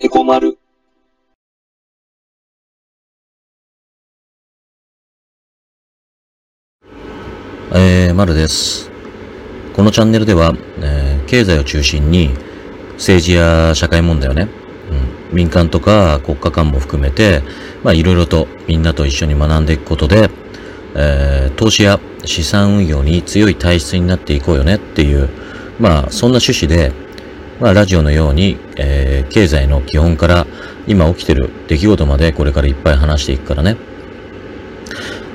エコマル。えー、まるです。このチャンネルでは、えー経済を中心に政治や社会問題をね、うん、民間とか国家間も含めて、まあいろいろとみんなと一緒に学んでいくことで、えー投資や資産運用に強い体質になっていこうよねっていう、まあそんな趣旨で、まあラジオのように、えー経済の基本から今起きてる出来事までこれからいっぱい話していくからね。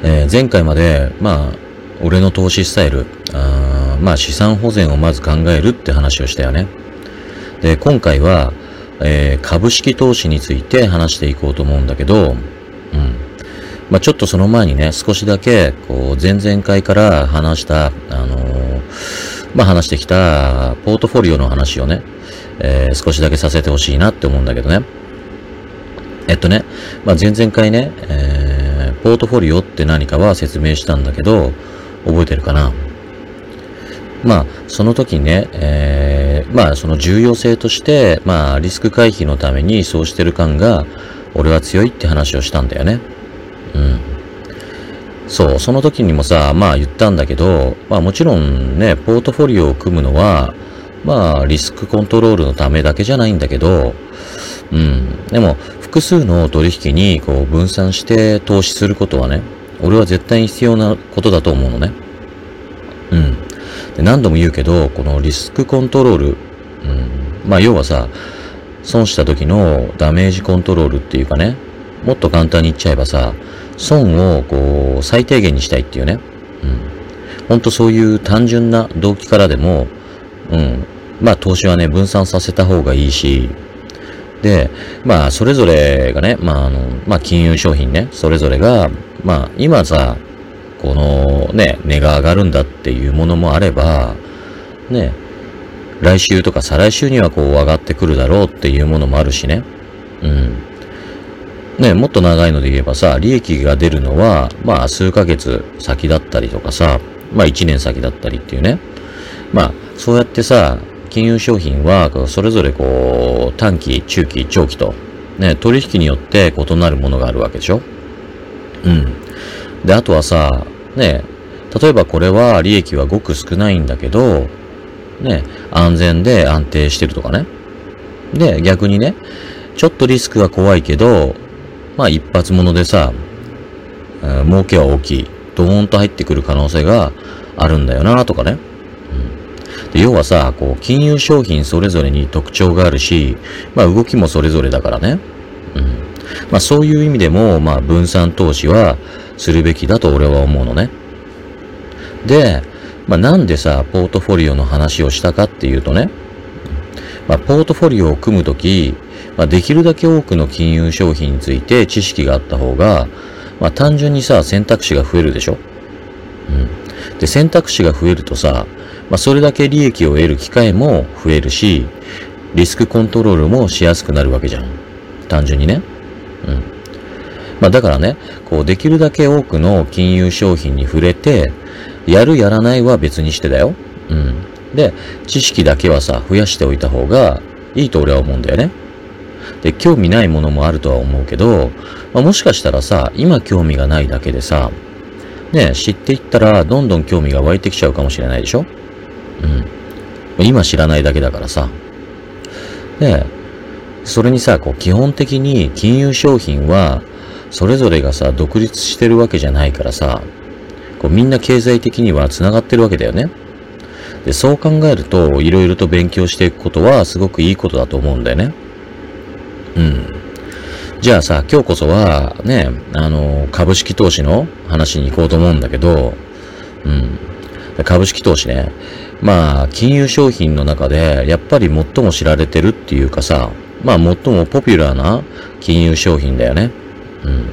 えー前回まで、まあ、俺の投資スタイル、あまあ資産保全をまず考えるって話をしたよね。で、今回は、えー株式投資について話していこうと思うんだけど、うん。まあちょっとその前にね、少しだけ、こう、前々回から話した、あのまあ話してきた、ポートフォリオの話をね、えー少しだけさせてほしいなって思うんだけどね。えっとね、まあ、前々回ね、えー、ポートフォリオって何かは説明したんだけど、覚えてるかな？まあ、その時にね、えー、まあ、その重要性として、まあ、リスク回避のためにそうしてる感が、俺は強いって話をしたんだよね。うん。そう、その時にもさ、まあ言ったんだけど、まあもちろんね、ポートフォリオを組むのは、まあリスクコントロールのためだけじゃないんだけど、うん。でも、複数の取引にこう分散して投資することはね、俺は絶対に必要なことだと思うのね。うん。で何度も言うけど、このリスクコントロール、うん。まあ要はさ、損した時のダメージコントロールっていうかね、もっと簡単に言っちゃえばさ、損をこう最低限にしたいっていうね。うん。ほんとそういう単純な動機からでも、うん。まあ投資はね、分散させた方がいいし、で、まあ、それぞれがね、まあ、あの、まあ、金融商品ね、それぞれが、まあ、今さ、このね、値が上がるんだっていうものもあれば、ね、来週とか再来週にはこう上がってくるだろうっていうものもあるしね。うん。ね、もっと長いので言えばさ、利益が出るのは、まあ、数ヶ月先だったりとかさ、まあ、一年先だったりっていうね。まあ、そうやってさ、金融商品は、それぞれこう、短期、中期、長期と、ね、取引によって異なるものがあるわけでしょうん。で、あとはさ、ね、例えばこれは利益はごく少ないんだけど、ね、安全で安定してるとかね。で、逆にね、ちょっとリスクは怖いけど、まあ一発物でさ、儲けは大きい。ドーンと入ってくる可能性があるんだよなとかね。うんで要はさ、こう、金融商品それぞれに特徴があるし、まあ動きもそれぞれだからね。うん。まあそういう意味でも、まあ分散投資はするべきだと俺は思うのね。で、まあなんでさ、ポートフォリオの話をしたかっていうとね、まあポートフォリオを組むとき、まあできるだけ多くの金融商品について知識があった方が、まあ単純にさ、選択肢が増えるでしょ？うん。で、選択肢が増えるとさ、まあそれだけ利益を得る機会も増えるし、リスクコントロールもしやすくなるわけじゃん。単純にね。うん。まあだからね、こうできるだけ多くの金融商品に触れて、やるやらないは別にしてだよ。うん。で、知識だけはさ、増やしておいた方がいいと俺は思うんだよね。で、興味ないものもあるとは思うけど、まあ、もしかしたらさ、今興味がないだけでさ、ね、知っていったらどんどん興味が湧いてきちゃうかもしれないでしょ？うん。今知らないだけだからさ。で、それにさ、こう基本的に金融商品は、それぞれがさ、独立してるわけじゃないからさ、こうみんな経済的には繋がってるわけだよね。で、そう考えると、いろいろと勉強していくことはすごくいいことだと思うんだよね。うん。じゃあさ、今日こそは、ね、あの、株式投資の話に行こうと思うんだけど、うん。株式投資ね。まあ、金融商品の中で、やっぱり最も知られてるっていうかさ、まあ、最もポピュラーな金融商品だよね。うん。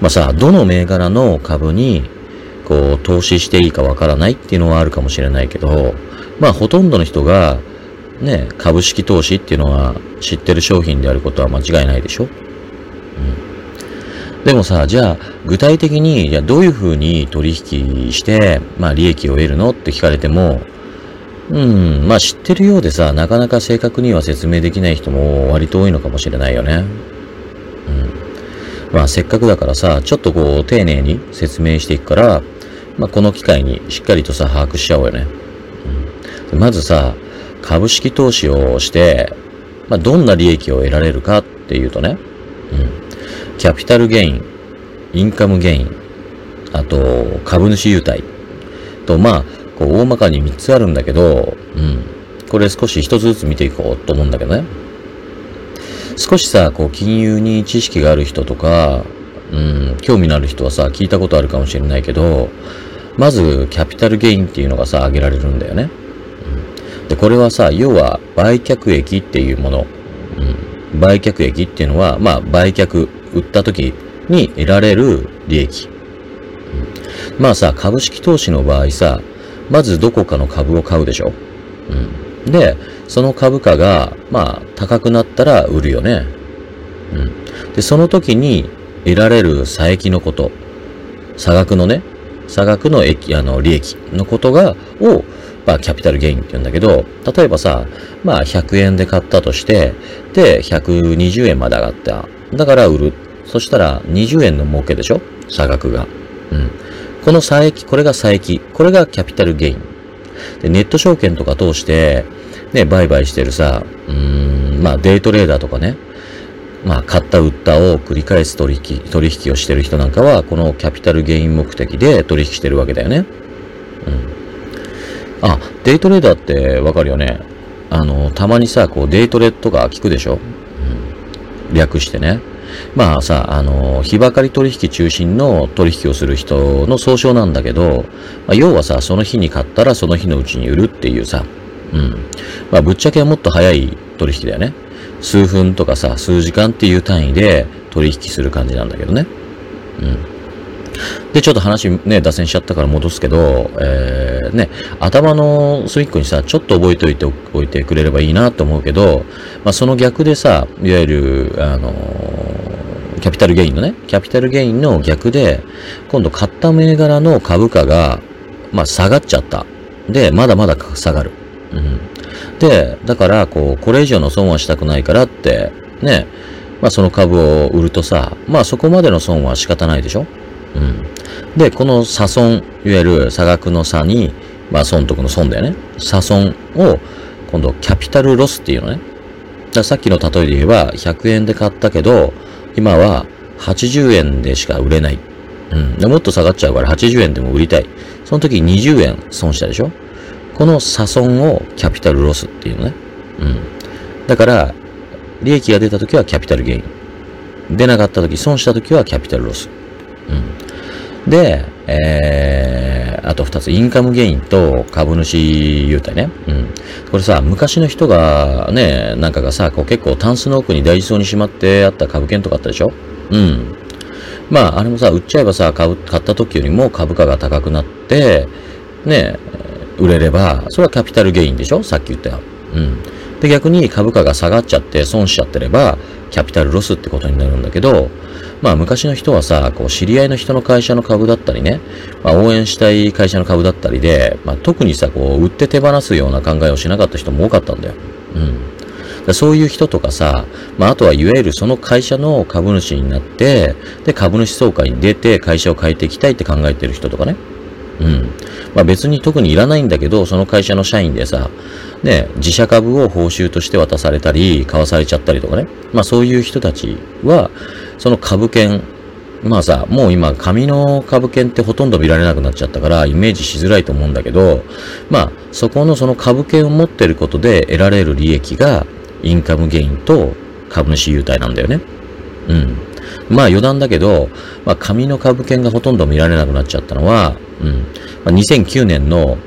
まあさ、どの銘柄の株に、こう、投資していいかわからないっていうのはあるかもしれないけど、まあ、ほとんどの人が、ね、株式投資っていうのは知ってる商品であることは間違いないでしょ？うんでもさ、じゃあ、具体的に、じゃあどういうふうに取引して、まあ利益を得るのって聞かれても、うん、まあ知ってるようでさ、なかなか正確には説明できない人も割と多いのかもしれないよね。うん。まあせっかくだからさ、ちょっとこう丁寧に説明していくから、まあこの機会にしっかりとさ、把握しちゃおうよね。うん、まずさ、株式投資をして、まあどんな利益を得られるかっていうとね、うん。キャピタルゲイン、インカムゲイン、あと株主優待と、まあ、こう大まかに3つあるんだけど、うん。これ少し1つずつ見ていこうと思うんだけどね。少しさ、こう金融に知識がある人とか、うん、興味のある人はさ、聞いたことあるかもしれないけど、まず、キャピタルゲインっていうのがさ、挙げられるんだよね。で、これはさ、要は、売却益っていうもの。うん、売却益っていうのは、まあ、売却、売った時に得られる利益。うん、まあさ、株式投資の場合さ、まずどこかの株を買うでしょ。うん。で、その株価が、まあ、高くなったら売るよね。うん。で、その時に得られる差益のこと、差額のね、差額の益、あの、利益のことが、を、まあ、キャピタルゲインって言うんだけど、例えばさ、まあ、100円で買ったとして、で、120円まで上がった。だから売る。そしたら、20円の儲けでしょ？差額が。うん。この差益、これが差益。これがキャピタルゲイン。で、ネット証券とか通して、ね、売買してるさ、うーん、まあデイトレーダーとかね、まあ買った売ったを繰り返す取引、取引をしてる人なんかは、このキャピタルゲイン目的で取引してるわけだよね。うん。あ、デイトレーダーってわかるよね。あの、たまにさ、こうデイトレとか聞くでしょ？うん。略してね。まあさ、あの、日ばかり取引中心の取引をする人の総称なんだけど、まあ、要はさ、その日に買ったらその日のうちに売るっていうさ、うん。まあ、ぶっちゃけはもっと早い取引だよね。数分とかさ、数時間っていう単位で取引する感じなんだけどね。うん。で、ちょっと話ね、脱線しちゃったから戻すけど、えー、ね、頭のスイックにさ、ちょっと覚えておいておいてくれればいいなと思うけど、まあ、その逆でさ、いわゆる、あのー、キャピタルゲインのね、キャピタルゲインの逆で、今度買った銘柄の株価が、まあ、下がっちゃった。で、まだまだ下がる。うん。で、だから、こう、これ以上の損はしたくないからって、ね、まあその株を売るとさ、まあそこまでの損は仕方ないでしょ？うん。で、この差損、いわゆる差額の差に、まあ損得の損だよね。差損を、今度キャピタルロスっていうのね。ださっきの例えで言えば、100円で買ったけど、今は80円でしか売れない。うん。でもっと下がっちゃうから80円でも売りたい。その時20円損したでしょこの差損をキャピタルロスっていうのね。うん。だから、利益が出た時はキャピタルゲイン。出なかった時、損した時はキャピタルロス。で、えー、あと二つ、インカムゲインと株主優待ね。うん。これさ、昔の人がね、なんかがさ、こう結構タンスの奥に大事そうにしまってあった株券とかあったでしょ？うん。まあ、あれもさ、売っちゃえばさ、買う、買った時よりも株価が高くなって、ね、売れれば、それはキャピタルゲインでしょ？さっき言ったよ。うん。で、逆に株価が下がっちゃって損しちゃってれば、キャピタルロスってことになるんだけど、まあ昔の人はさ、こう知り合いの人の会社の株だったりね、まあ応援したい会社の株だったりで、まあ特にさ、こう売って手放すような考えをしなかった人も多かったんだよ。うん。そういう人とかさ、まああとはいわゆるその会社の株主になって、で株主総会に出て会社を変えていきたいって考えてる人とかね。うん。まあ別に特にいらないんだけど、その会社の社員でさ、ね、自社株を報酬として渡されたり、買わされちゃったりとかね。まあそういう人たちは、その株券、まあさ、もう今紙の株券ってほとんど見られなくなっちゃったからイメージしづらいと思うんだけど、まあそこのその株券を持ってることで得られる利益がインカムゲインと株主優待なんだよね。うん。まあ余談だけど、まあ紙の株券がほとんど見られなくなっちゃったのは、うん。まあ、2009年の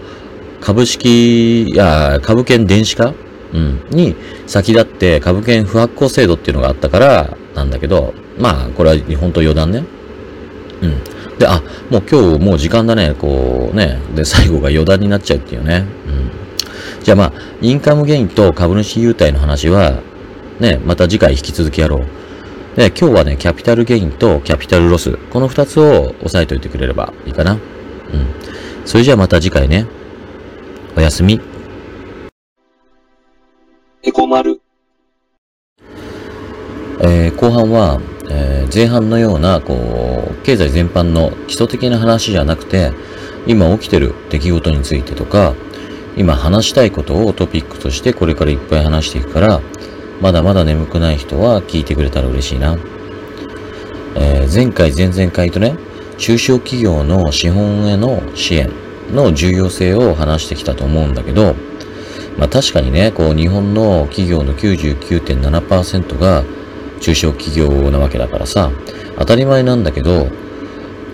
株式、や、株券電子化うん。に先立って株券不発行制度っていうのがあったからなんだけど、まあ、これは本当余談ね。うん。で、あ、もう今日もう時間だね。こうね。で、最後が余談になっちゃうっていうね。うん。じゃあまあ、インカムゲインと株主優待の話は、ね、また次回引き続きやろう。で、今日はね、キャピタルゲインとキャピタルロス。この二つを押さえておいてくれればいいかな。うん。それじゃあまた次回ね。おやすみ。エコ丸。えー後半は、えー前半のような、こう、経済全般の基礎的な話じゃなくて、今起きてる出来事についてとか、今話したいことをトピックとしてこれからいっぱい話していくから、まだまだ眠くない人は聞いてくれたら嬉しいな。えー前回、前々回とね、中小企業の資本への支援の重要性を話してきたと思うんだけど、まあ確かにね、こう日本の企業の99.7%が中小企業なわけだからさ、当たり前なんだけど、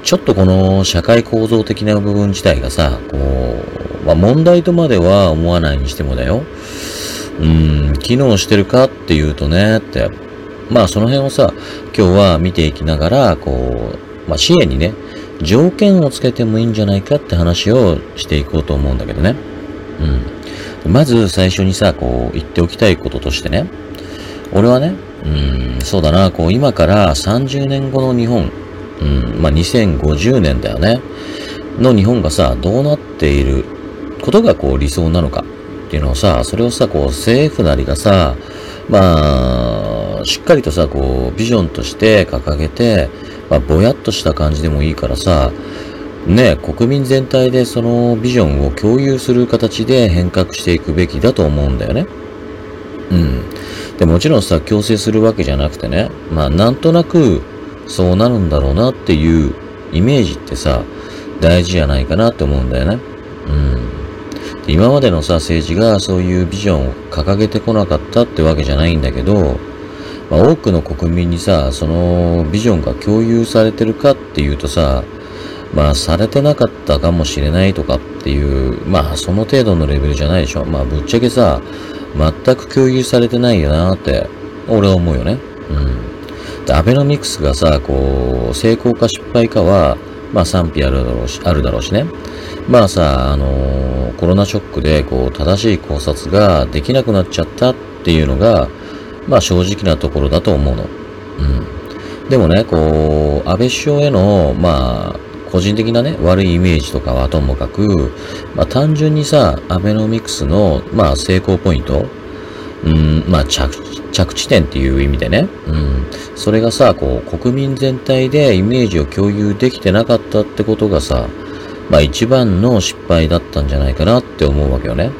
ちょっとこの社会構造的な部分自体がさ、こう、まあ問題とまでは思わないにしてもだよ。うん、機能してるかっていうとね、って。まあその辺をさ、今日は見ていきながら、こう、まあ支援にね、条件をつけてもいいんじゃないかって話をしていこうと思うんだけどね。うん。まず最初にさ、こう言っておきたいこととしてね、俺はね、うん、そうだな、こう今から30年後の日本、うん、まあ2050年だよね、の日本がさ、どうなっていることがこう理想なのかっていうのをさ、それをさ、こう政府なりがさ、まあ、しっかりとさ、こうビジョンとして掲げて、まあぼやっとした感じでもいいからさ、ね、国民全体でそのビジョンを共有する形で変革していくべきだと思うんだよね。うん。で、もちろんさ、強制するわけじゃなくてね、まあ、なんとなく、そうなるんだろうなっていうイメージってさ、大事じゃないかなって思うんだよね。うん。今までのさ、政治がそういうビジョンを掲げてこなかったってわけじゃないんだけど、まあ、多くの国民にさ、そのビジョンが共有されてるかっていうとさ、まあ、されてなかったかもしれないとかっていう、まあ、その程度のレベルじゃないでしょ。まあ、ぶっちゃけさ、全く共有されてないよなって、俺は思うよね。うん。で、アベノミクスがさ、こう、成功か失敗かは、まあ賛否あるだろうし、あるだろうしね。まあさ、あのーコロナショックで、こう、正しい考察ができなくなっちゃったっていうのが、まあ正直なところだと思うの。うん。でもね、こう、安倍首相への、まあ、個人的なね、悪いイメージとかはともかく、まあ単純にさ、アベノミクスの、まあ成功ポイント、うん、まあ着、着地点っていう意味でね、うん。それがさ、こう、国民全体でイメージを共有できてなかったってことがさ、まあ一番の失敗だったんじゃないかなって思うわけよね。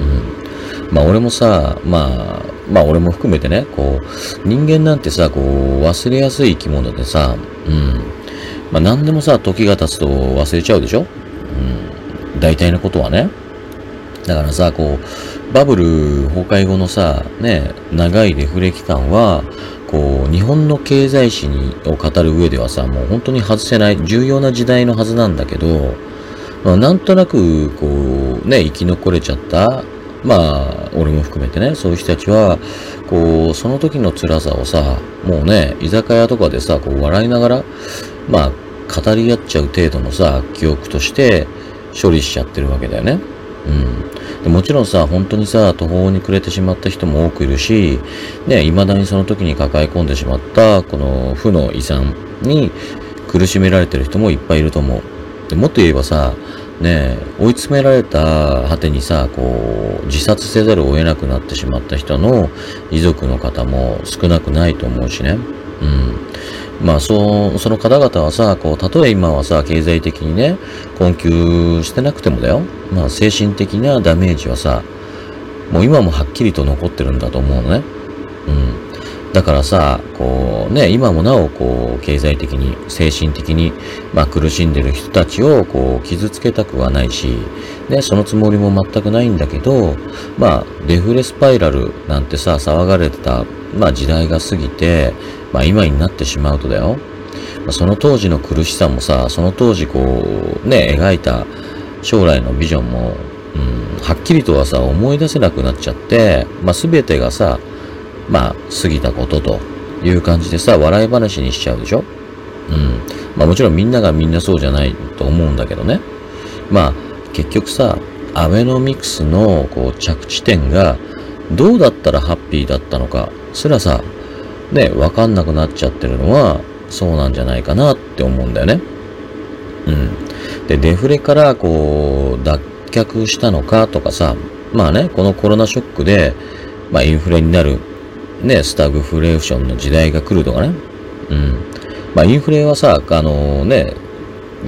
うん。まあ俺もさ、まあ、まあ俺も含めてね、こう、人間なんてさ、こう、忘れやすい生き物でさ、うん。まあ何でもさ、時が経つと忘れちゃうでしょ？うん。大体のことはね。だからさ、こう、バブル崩壊後のさ、ね、長いデフレ期間は、こう、日本の経済史にを語る上ではさ、もう本当に外せない重要な時代のはずなんだけど、まあ、なんとなく、こう、ね、生き残れちゃった、まあ、俺も含めてね、そういう人たちは、こう、その時の辛さをさ、もうね、居酒屋とかでさ、こう、笑いながら、まあ、語り合っちゃう程度のさ、記憶として処理しちゃってるわけだよね。うん。でもちろんさ、本当にさ、途方に暮れてしまった人も多くいるし、ね、未だにその時に抱え込んでしまった、この負の遺産に苦しめられてる人もいっぱいいると思う。でもっと言えばさ、ね、追い詰められた果てにさ、こう、自殺せざるを得なくなってしまった人の遺族の方も少なくないと思うしね。うん。まあ、そう、その方々はさ、こう、たとえ今はさ、経済的にね、困窮してなくてもだよ。まあ、精神的なダメージはさ、もう今もはっきりと残ってるんだと思うのね。うん。だからさ、こうね、今もなおこう、経済的に、精神的に、まあ苦しんでる人たちをこう、傷つけたくはないし、ね、そのつもりも全くないんだけど、まあ、デフレスパイラルなんてさ、騒がれてた、まあ時代が過ぎて、まあ今になってしまうとだよ。まあその当時の苦しさもさ、その当時こう、ね、描いた将来のビジョンも、うん、はっきりとはさ、思い出せなくなっちゃって、まあ全てがさ、まあ、過ぎたことという感じでさ、笑い話にしちゃうでしょ？うん。まあもちろんみんながみんなそうじゃないと思うんだけどね。まあ、結局さ、アベノミクスのこう着地点がどうだったらハッピーだったのか、すらさ、ね、わかんなくなっちゃってるのは、そうなんじゃないかなって思うんだよね。うん。で、デフレからこう、脱却したのかとかさ、まあね、このコロナショックで、まあインフレになる、ね、スタグフレーションの時代が来るとかね。うん。まあインフレはさ、あのね、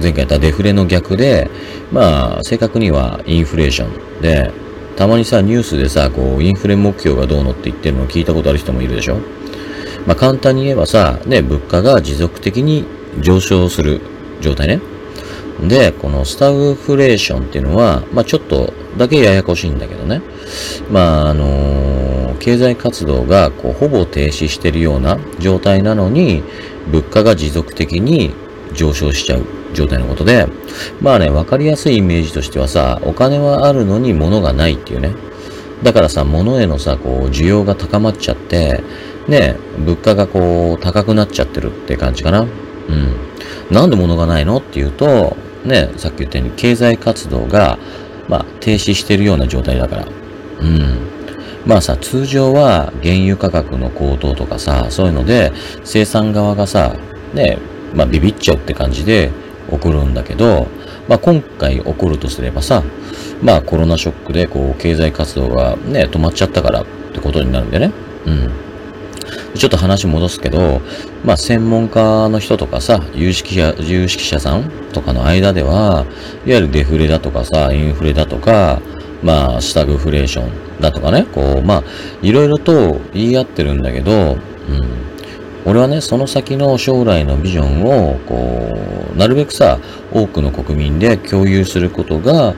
前回言ったデフレの逆で、まあ正確にはインフレーションで、たまにさ、ニュースでさ、こう、インフレ目標がどうのって言ってるのを聞いたことある人もいるでしょまあ簡単に言えばさ、ね、物価が持続的に上昇する状態ね。で、このスタグフレーションっていうのは、まあちょっとだけややこしいんだけどね。まああのー、経済活動がこうほぼ停止してるような状態なのに、物価が持続的に上昇しちゃう状態のことで、まあね、わかりやすいイメージとしてはさ、お金はあるのに物がないっていうね。だからさ、物へのさ、こう、需要が高まっちゃって、ね、物価がこう、高くなっちゃってるって感じかな。うん。なんで物がないのっていうと、ね、さっき言ったように経済活動が、まあ、停止してるような状態だから。うん。まあさ、通常は原油価格の高騰とかさ、そういうので、生産側がさ、ね、まあビビっちゃうって感じで起こるんだけど、まあ今回起こるとすればさ、まあコロナショックでこう経済活動がね、止まっちゃったからってことになるんでね。うん。ちょっと話戻すけど、まあ専門家の人とかさ、有識者、有識者さんとかの間では、いわゆるデフレだとかさ、インフレだとか、まあ、スタグフレーションだとかね、こう、まあ、いろいろと言い合ってるんだけど、うん。俺はね、その先の将来のビジョンを、こう、なるべくさ、多くの国民で共有することが、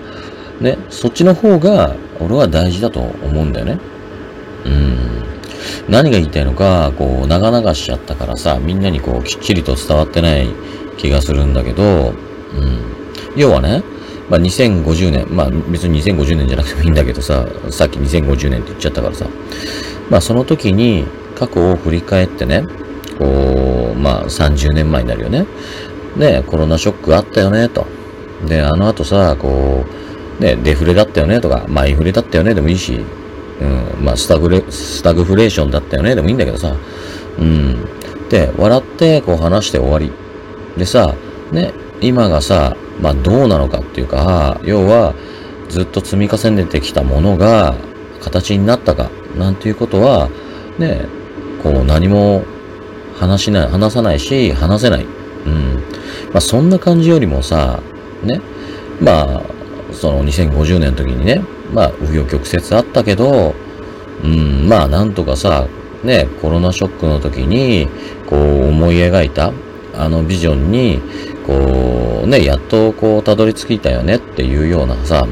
ね、そっちの方が、俺は大事だと思うんだよね。うん。何が言いたいのか、こう、長々しちゃったからさ、みんなにこう、きっちりと伝わってない気がするんだけど、うん。要はね、まあ、2050年、まあ、別に2050年じゃなくてもいいんだけどさ、さっき2050年って言っちゃったからさ、まあ、その時に過去を振り返ってね、こう、まあ、30年前になるよね。ね、コロナショックあったよね、と。で、あの後さ、こう、ね、デフレだったよね、とか、まあ、イフレだったよね、でもいいし、うん、まあ、スタグレ、スタグフレーションだったよね、でもいいんだけどさ、うん。で、笑ってこう話して終わり。でさ、ね、今がさ、まあどうなのかっていうか、要はずっと積み重ねてきたものが形になったか、なんていうことは、ね、こう何も話しない、話さないし、話せない。うん。まあそんな感じよりもさ、ね、まあ、その2050年の時にね、まあ、紆余曲折あったけど、うん、まあ、なんとかさ、ね、コロナショックの時に、こう、思い描いた、あのビジョンに、こう、ね、やっとこう、たどり着いたよねっていうようなさ、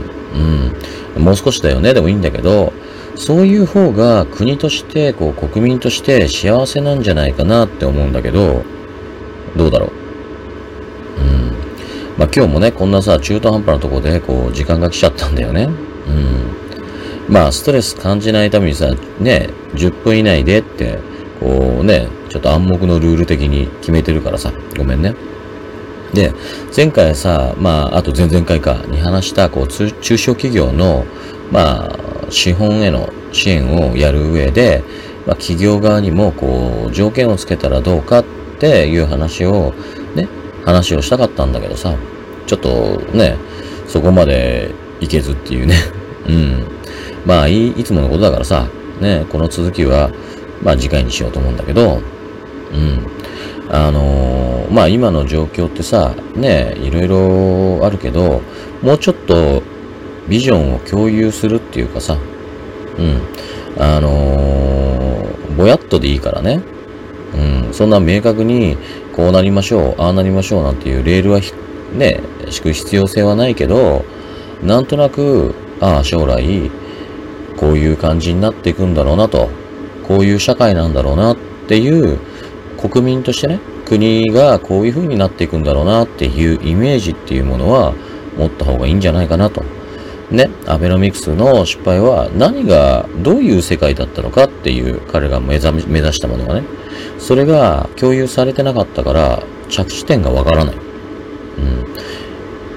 うん、もう少しだよね、でもいいんだけど、そういう方が国として、こう、国民として幸せなんじゃないかなって思うんだけど、どうだろう？うん。まあ今日もね、こんなさ、中途半端なとこで、こう、時間が来ちゃったんだよね。うん。まあ、ストレス感じないためにさ、ね、10分以内でって、こうね、ちょっと暗黙のルール的に決めてるからさ、ごめんね。で、前回さ、まあ、あと前々回かに話した、こう、中小企業の、まあ、資本への支援をやる上で、まあ、企業側にも、こう、条件をつけたらどうかっていう話を、ね、話をしたかったんだけどさ、ちょっとね、そこまでいけずっていうね。うん。まあい、いつものことだからさ、ね、この続きは、まあ次回にしようと思うんだけど、うん。あのー、まあ今の状況ってさ、ね、いろいろあるけど、もうちょっとビジョンを共有するっていうかさ、うん。あのー、ぼやっとでいいからね。うん。そんな明確に、こうなりましょう、ああなりましょうなんていうレールはね、敷く必要性はないけど、なんとなく、ああ、将来、こういう感じになっていくんだろうなと、こういう社会なんだろうなっていう国民としてね、国がこういう風になっていくんだろうなっていうイメージっていうものは持った方がいいんじゃないかなと。ね、アベノミクスの失敗は何が、どういう世界だったのかっていう彼が目指目指したものがね、それが共有されてなかったから着地点がわからない。うん。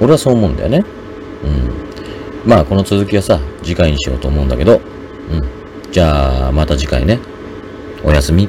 俺はそう思うんだよね。うん。まあこの続きはさ、次回にしようと思うんだけど、うん。じゃあまた次回ね。おやすみ。